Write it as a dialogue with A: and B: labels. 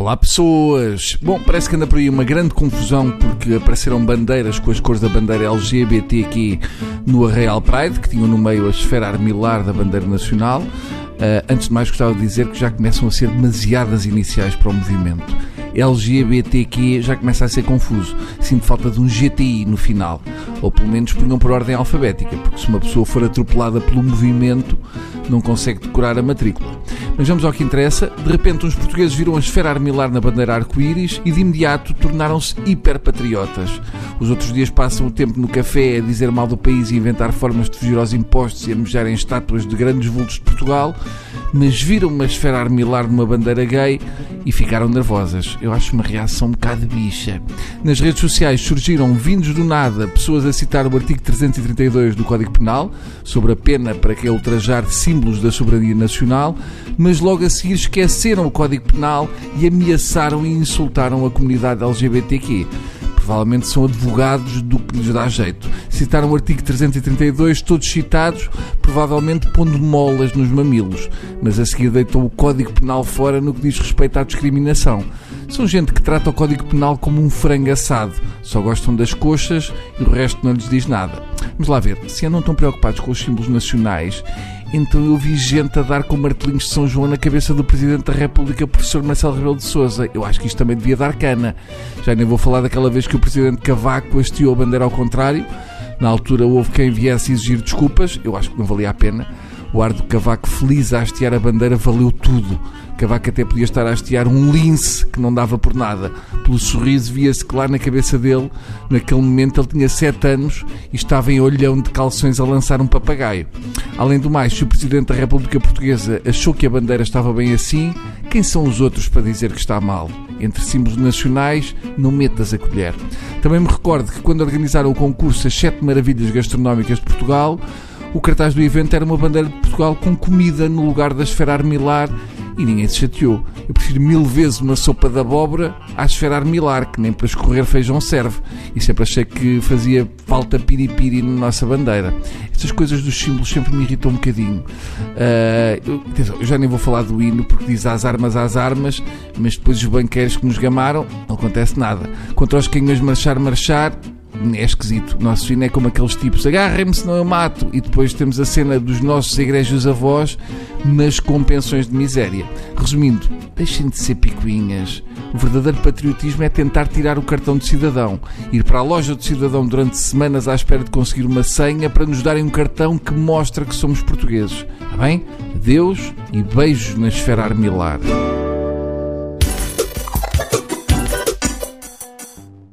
A: Olá pessoas! Bom, parece que anda por aí uma grande confusão porque apareceram bandeiras com as cores da bandeira LGBT aqui no Arraial Pride, que tinham no meio a esfera armilar da bandeira nacional. Uh, antes de mais, gostava de dizer que já começam a ser demasiadas iniciais para o movimento. LGBTQ já começa a ser confuso. Sinto falta de um GTI no final. Ou pelo menos punham por ordem alfabética, porque se uma pessoa for atropelada pelo movimento, não consegue decorar a matrícula. Mas vamos ao que interessa. De repente, uns portugueses viram a esfera armilar na bandeira arco-íris e de imediato tornaram-se hiperpatriotas. Os outros dias passam o tempo no café a dizer mal do país e inventar formas de fugir aos impostos e a mejarem estátuas de grandes vultos de Portugal, mas viram uma esfera armilar numa bandeira gay e ficaram nervosas. Eu acho uma reação um bocado bicha. Nas redes sociais surgiram, vindos do nada, pessoas a citar o artigo 332 do Código Penal sobre a pena para quem ultrajar símbolos da soberania nacional, mas logo a seguir esqueceram o Código Penal e ameaçaram e insultaram a comunidade LGBTQ provavelmente são advogados do que lhes dá jeito. Citaram o artigo 332, todos citados, provavelmente pondo molas nos mamilos, mas a seguir deitou o Código Penal fora no que diz respeito à discriminação. São gente que trata o Código Penal como um frango assado, só gostam das coxas e o resto não lhes diz nada. Vamos lá ver, se andam tão preocupados com os símbolos nacionais, então eu vi gente a dar com martelinhos de São João na cabeça do Presidente da República, professor Marcelo Rebelo de Sousa. Eu acho que isto também devia dar cana. Já nem vou falar daquela vez que o Presidente Cavaco hasteou a bandeira ao contrário. Na altura houve quem viesse exigir desculpas. Eu acho que não valia a pena. O ar do Cavaco feliz a hastear a bandeira valeu tudo. Cavaco até podia estar a hastear um lince que não dava por nada. Pelo sorriso via-se lá na cabeça dele, naquele momento ele tinha sete anos e estava em olhão de calções a lançar um papagaio. Além do mais, se o Presidente da República Portuguesa achou que a bandeira estava bem assim, quem são os outros para dizer que está mal? Entre símbolos nacionais, não metas a colher. Também me recordo que quando organizaram o concurso As Sete Maravilhas Gastronómicas de Portugal, o cartaz do evento era uma bandeira de Portugal com comida no lugar da esfera armilar e ninguém se chateou. Eu prefiro mil vezes uma sopa de abóbora à esfera armilar, que nem para escorrer feijão serve. E sempre achei que fazia falta piripiri na nossa bandeira. Estas coisas dos símbolos sempre me irritam um bocadinho. Uh, eu, já nem vou falar do hino, porque diz às armas, às armas, mas depois os banqueiros que nos gamaram, não acontece nada. Contra os canhões marchar, marchar, é esquisito. Nosso fim é como aqueles tipos: agarrem-me senão eu mato. E depois temos a cena dos nossos egrégios avós, mas com pensões de miséria. Resumindo, deixem de ser picuinhas. O verdadeiro patriotismo é tentar tirar o cartão de cidadão, ir para a loja do cidadão durante semanas à espera de conseguir uma senha para nos darem um cartão que mostra que somos portugueses. Está bem? Deus e beijos na esfera armilar.